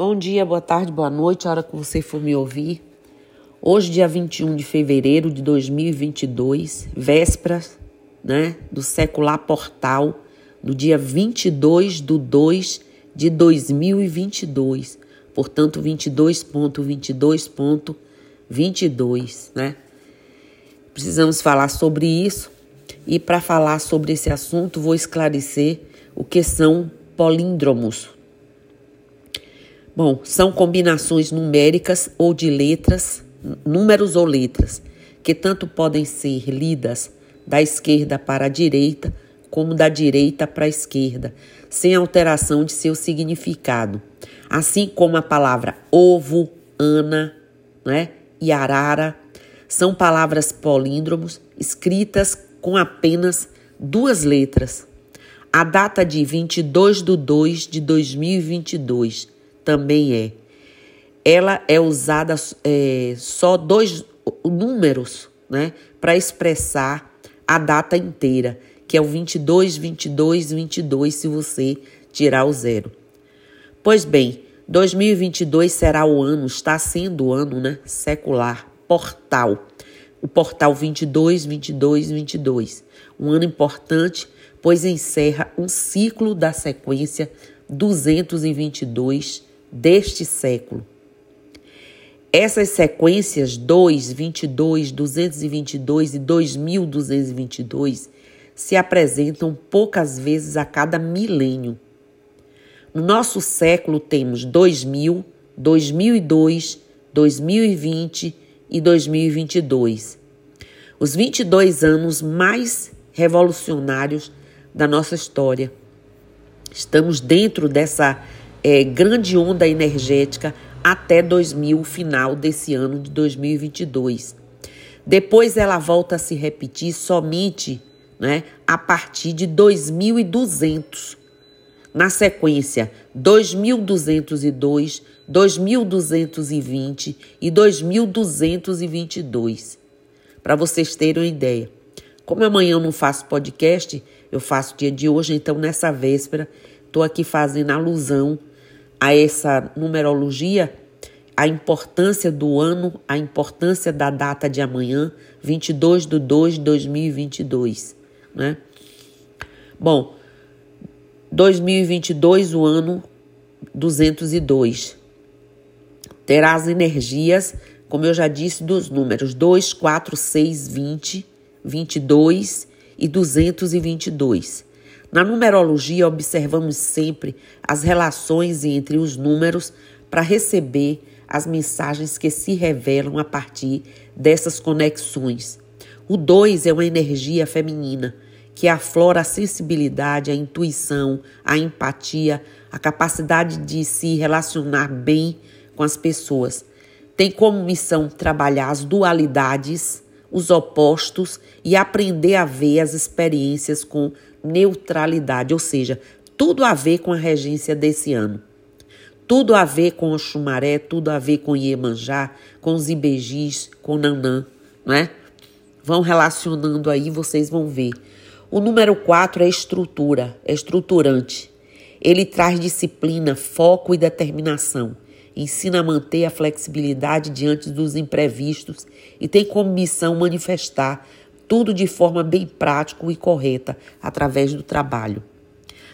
Bom dia, boa tarde, boa noite, a hora que você for me ouvir. Hoje, dia 21 de fevereiro de 2022, véspera né, do secular portal, no dia 22 de 2 de 2022. Portanto, 22.22.22, né? Precisamos falar sobre isso e para falar sobre esse assunto vou esclarecer o que são políndromos, Bom, são combinações numéricas ou de letras, números ou letras, que tanto podem ser lidas da esquerda para a direita, como da direita para a esquerda, sem alteração de seu significado. Assim como a palavra ovo, ana né, e arara são palavras políndromos escritas com apenas duas letras. A data de 22 de 2 de 2022 também é. Ela é usada é, só dois números, né, para expressar a data inteira, que é o 22, 22, 22, se você tirar o zero. Pois bem, 2022 será o ano, está sendo o ano, né, secular, portal. O portal 22, 22, 22. Um ano importante, pois encerra um ciclo da sequência 222 deste século. Essas sequências 2, 22, 222 e 2222 se apresentam poucas vezes a cada milênio. No nosso século temos 2000, 2002, 2020 e 2022. Os 22 anos mais revolucionários da nossa história. Estamos dentro dessa é, grande onda energética até 2000, final desse ano de 2022. Depois ela volta a se repetir somente né, a partir de 2200. Na sequência, 2202, 2220 e 2222. Para vocês terem uma ideia. Como amanhã eu não faço podcast, eu faço dia de hoje, então nessa véspera estou aqui fazendo alusão a essa numerologia a importância do ano, a importância da data de amanhã, 22 de 2 de 2022, né? Bom, 2022, o ano 202. Terá as energias, como eu já disse, dos números 2, 4, 6, 20, 22 e 222. Na numerologia, observamos sempre as relações entre os números para receber as mensagens que se revelam a partir dessas conexões. O 2 é uma energia feminina que aflora a sensibilidade, a intuição, a empatia, a capacidade de se relacionar bem com as pessoas. Tem como missão trabalhar as dualidades, os opostos e aprender a ver as experiências com neutralidade, ou seja, tudo a ver com a regência desse ano. Tudo a ver com o Xumaré, tudo a ver com Iemanjá, com os Ibejis, com Nanã, não é? Vão relacionando aí, vocês vão ver. O número 4 é estrutura, é estruturante. Ele traz disciplina, foco e determinação. Ensina a manter a flexibilidade diante dos imprevistos e tem como missão manifestar tudo de forma bem prática e correta através do trabalho.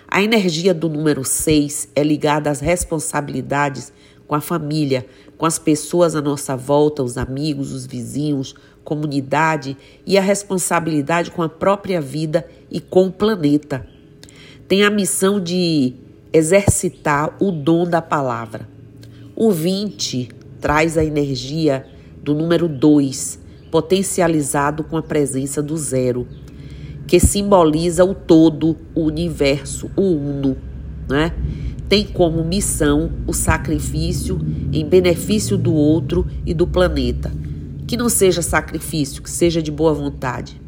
A energia do número 6 é ligada às responsabilidades com a família, com as pessoas à nossa volta, os amigos, os vizinhos, comunidade e a responsabilidade com a própria vida e com o planeta. Tem a missão de exercitar o dom da palavra. O 20 traz a energia do número 2, potencializado com a presença do zero, que simboliza o todo, o universo, o uno, né? Tem como missão o sacrifício em benefício do outro e do planeta. Que não seja sacrifício, que seja de boa vontade.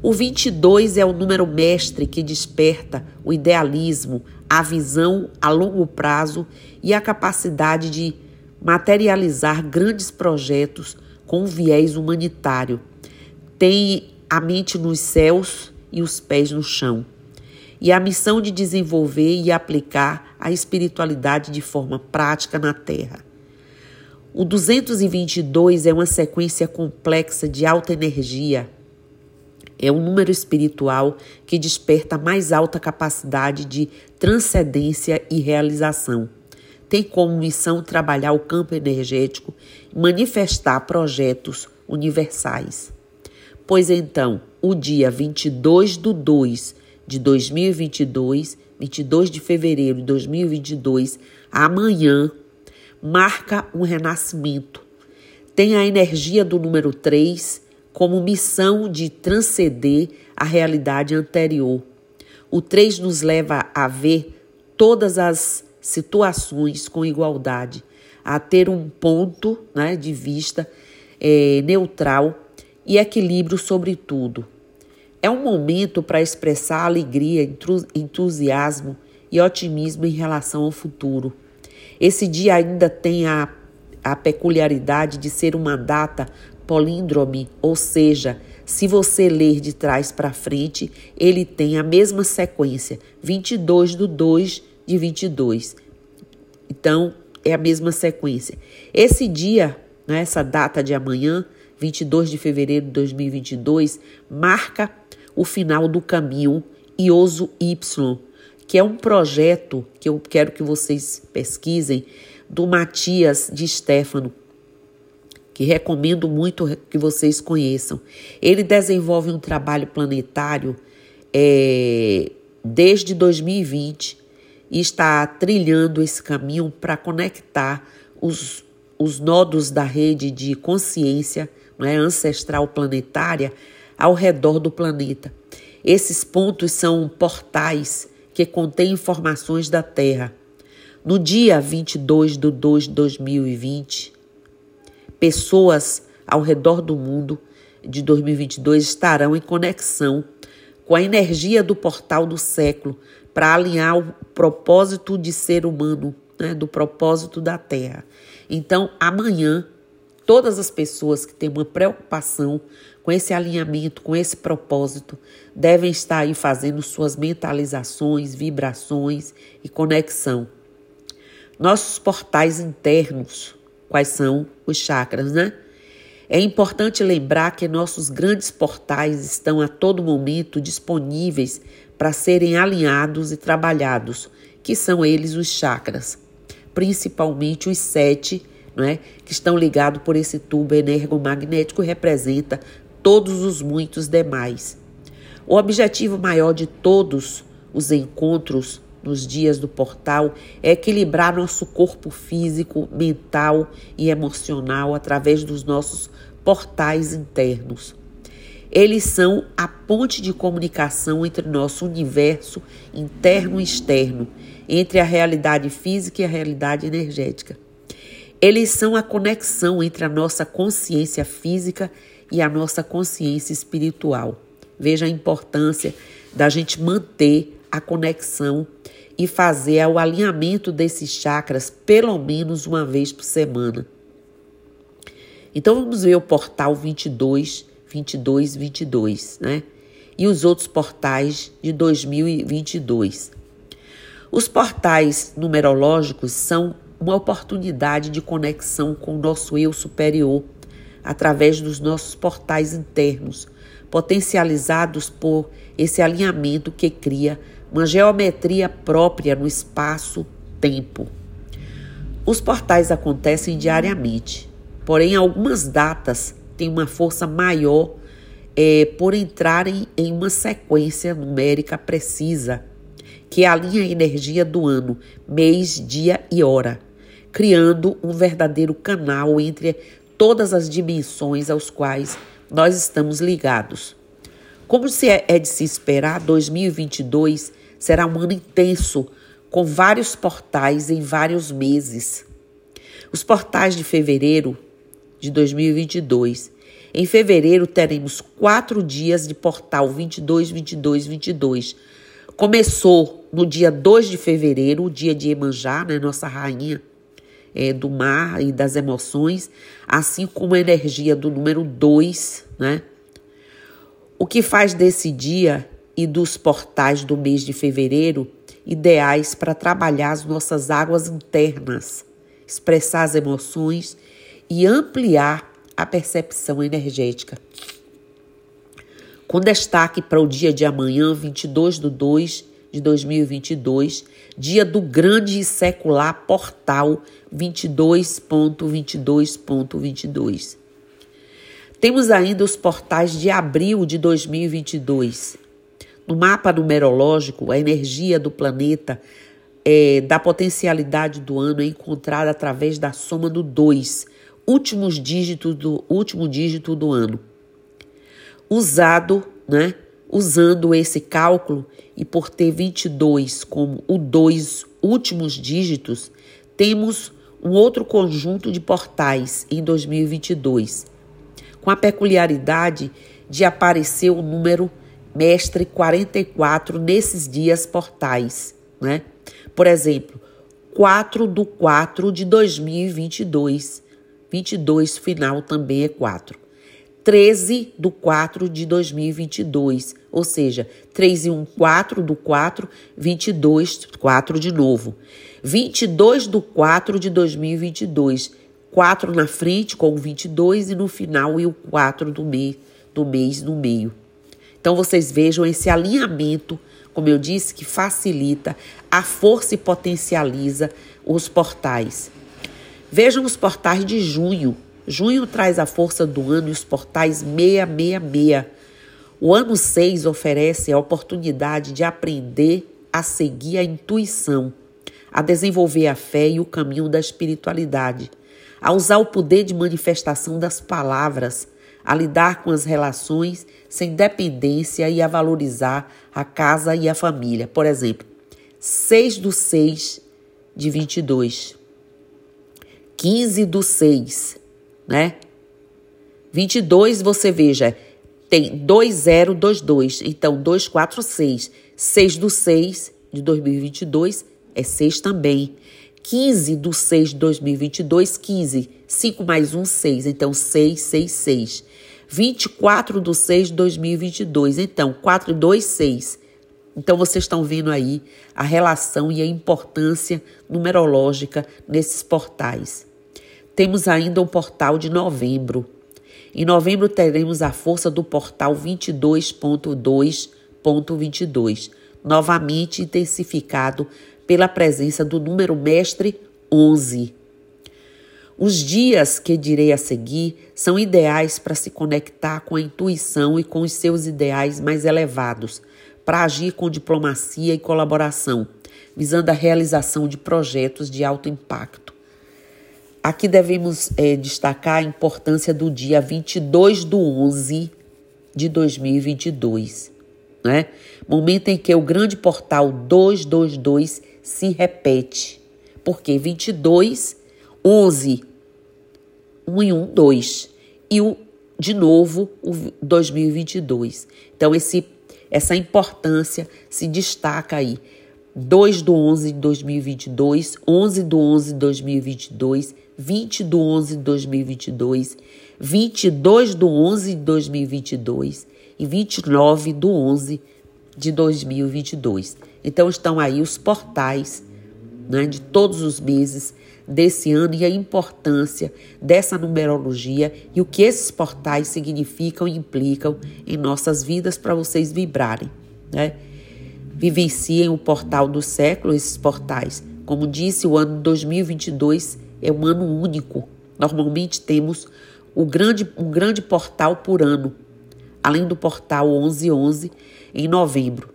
O 22 é o número mestre que desperta o idealismo, a visão a longo prazo e a capacidade de materializar grandes projetos com viés humanitário. Tem a mente nos céus e os pés no chão. e a missão de desenvolver e aplicar a espiritualidade de forma prática na Terra. O 222 é uma sequência complexa de alta energia. É um número espiritual que desperta mais alta capacidade de transcendência e realização. Tem como missão trabalhar o campo energético e manifestar projetos universais. Pois então, o dia 22 do 2 de 2022, 22 de fevereiro de 2022, amanhã, marca um renascimento. Tem a energia do número 3 como missão de transcender a realidade anterior. O 3 nos leva a ver todas as situações com igualdade, a ter um ponto né, de vista é, neutral e equilíbrio sobre tudo. É um momento para expressar alegria, entusiasmo e otimismo em relação ao futuro. Esse dia ainda tem a, a peculiaridade de ser uma data políndrome, ou seja, se você ler de trás para frente, ele tem a mesma sequência, 22 do 2 de 22. Então, é a mesma sequência. Esse dia, né, essa data de amanhã, 22 de fevereiro de 2022, marca o final do caminho Ioso Y, que é um projeto que eu quero que vocês pesquisem do Matias de Stefano, que recomendo muito que vocês conheçam. Ele desenvolve um trabalho planetário é, desde 2020 e está trilhando esse caminho para conectar os, os nodos da rede de consciência né, ancestral planetária ao redor do planeta. Esses pontos são portais que contêm informações da Terra. No dia 22 de 2 de 2020, pessoas ao redor do mundo de 2022 estarão em conexão com a energia do portal do século para alinhar o propósito de ser humano, né, do propósito da Terra. Então, amanhã, todas as pessoas que têm uma preocupação com esse alinhamento, com esse propósito, devem estar aí fazendo suas mentalizações, vibrações e conexão. Nossos portais internos, quais são os chakras, né? É importante lembrar que nossos grandes portais estão a todo momento disponíveis para serem alinhados e trabalhados, que são eles os chakras, principalmente os sete, né, que estão ligados por esse tubo energomagnético representa todos os muitos demais. O objetivo maior de todos os encontros nos dias do portal é equilibrar nosso corpo físico, mental e emocional através dos nossos portais internos. Eles são a ponte de comunicação entre nosso universo interno e externo, entre a realidade física e a realidade energética. Eles são a conexão entre a nossa consciência física e a nossa consciência espiritual. Veja a importância da gente manter a conexão e fazer o alinhamento desses chakras pelo menos uma vez por semana. Então vamos ver o portal 22, 22, 22, né? E os outros portais de 2022. Os portais numerológicos são uma oportunidade de conexão com o nosso eu superior através dos nossos portais internos, potencializados por esse alinhamento que cria uma geometria própria no espaço-tempo. Os portais acontecem diariamente, porém, algumas datas têm uma força maior é, por entrarem em uma sequência numérica precisa, que alinha a energia do ano, mês, dia e hora, criando um verdadeiro canal entre todas as dimensões aos quais nós estamos ligados. Como se é, é de se esperar, 2022 será um ano intenso, com vários portais em vários meses. Os portais de fevereiro de 2022. Em fevereiro teremos quatro dias de portal 22, 22, 22. Começou no dia 2 de fevereiro, o dia de Emanjá, né, nossa rainha é, do mar e das emoções, assim como a energia do número 2, né? O que faz desse dia e dos portais do mês de fevereiro ideais para trabalhar as nossas águas internas, expressar as emoções e ampliar a percepção energética. Com destaque para o dia de amanhã, 22 de 2 de 2022, dia do grande e secular portal 22.22.22. Temos ainda os portais de abril de 2022. No mapa numerológico, a energia do planeta é, da potencialidade do ano é encontrada através da soma do 2, últimos dígitos do último dígito do ano. Usado, né? Usando esse cálculo e por ter 22 como o 2 últimos dígitos, temos um outro conjunto de portais em 2022 com a peculiaridade de aparecer o número mestre 44 nesses dias portais, né? Por exemplo, 4 do 4 de 2022. 22 final também é 4. 13 do 4 de 2022, ou seja, 3 e 1, 4 do 4, 22, 4 de novo. 22 do 4 de 2022, 4 na frente com o 22 e no final e o 4 do, mês do mês no meio. Então vocês vejam esse alinhamento, como eu disse, que facilita a força e potencializa os portais. Vejam os portais de junho. Junho traz a força do ano e os portais 666. O ano 6 oferece a oportunidade de aprender a seguir a intuição, a desenvolver a fé e o caminho da espiritualidade a usar o poder de manifestação das palavras, a lidar com as relações sem dependência e a valorizar a casa e a família. Por exemplo, 6 do 6 de 22, 15 do 6, né? 22, você veja, tem 2022, então 246. 6 do 6 de 2022 é 6 também. 15 do 6 de 2022, 15. 5 mais 1, 6. Então, 6, 6, 6. 24 do 6 de 2022. Então, 4 e 2, 6. Então, vocês estão vendo aí a relação e a importância numerológica nesses portais. Temos ainda um portal de novembro. Em novembro teremos a força do portal 22.2.22, novamente intensificado pela presença do número mestre 11. Os dias que direi a seguir são ideais para se conectar com a intuição e com os seus ideais mais elevados, para agir com diplomacia e colaboração, visando a realização de projetos de alto impacto. Aqui devemos é, destacar a importância do dia 22 do 11 de 2022, né? momento em que o grande portal 222 se repete. Porque 22, 11, 1 e 1, 2. E o, de novo o 2022. Então, esse, essa importância se destaca aí. 2 do 11 de 2022, 11 do 11 de 2022, 20 do 11 de 2022, 22 do 11 de 2022 e 29 do 11 de 2022. Então estão aí os portais né, de todos os meses desse ano e a importância dessa numerologia e o que esses portais significam e implicam em nossas vidas para vocês vibrarem. Né? Vivenciem o portal do século, esses portais. Como disse, o ano 2022 é um ano único. Normalmente temos o grande, um grande portal por ano, além do portal 1111 em novembro.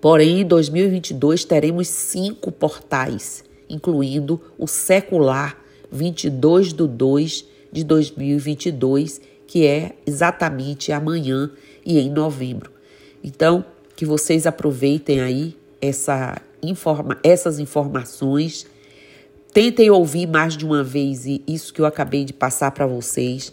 Porém, em 2022 teremos cinco portais, incluindo o secular 22 de 2 de 2022, que é exatamente amanhã e em novembro. Então, que vocês aproveitem aí essa informa essas informações. Tentem ouvir mais de uma vez isso que eu acabei de passar para vocês,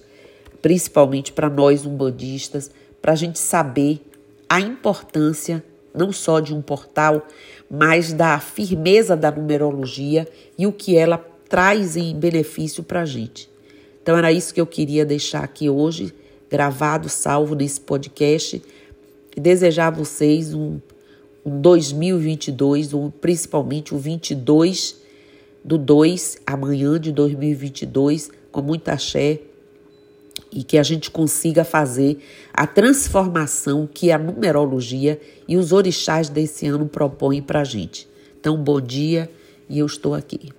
principalmente para nós umbandistas, para a gente saber a importância não só de um portal, mas da firmeza da numerologia e o que ela traz em benefício para a gente. Então, era isso que eu queria deixar aqui hoje, gravado, salvo nesse podcast, e desejar a vocês um, um 2022, um, principalmente o 22 do 2, amanhã de 2022, com muita axé e que a gente consiga fazer a transformação que a numerologia e os orixás desse ano propõem para a gente. Então, bom dia e eu estou aqui.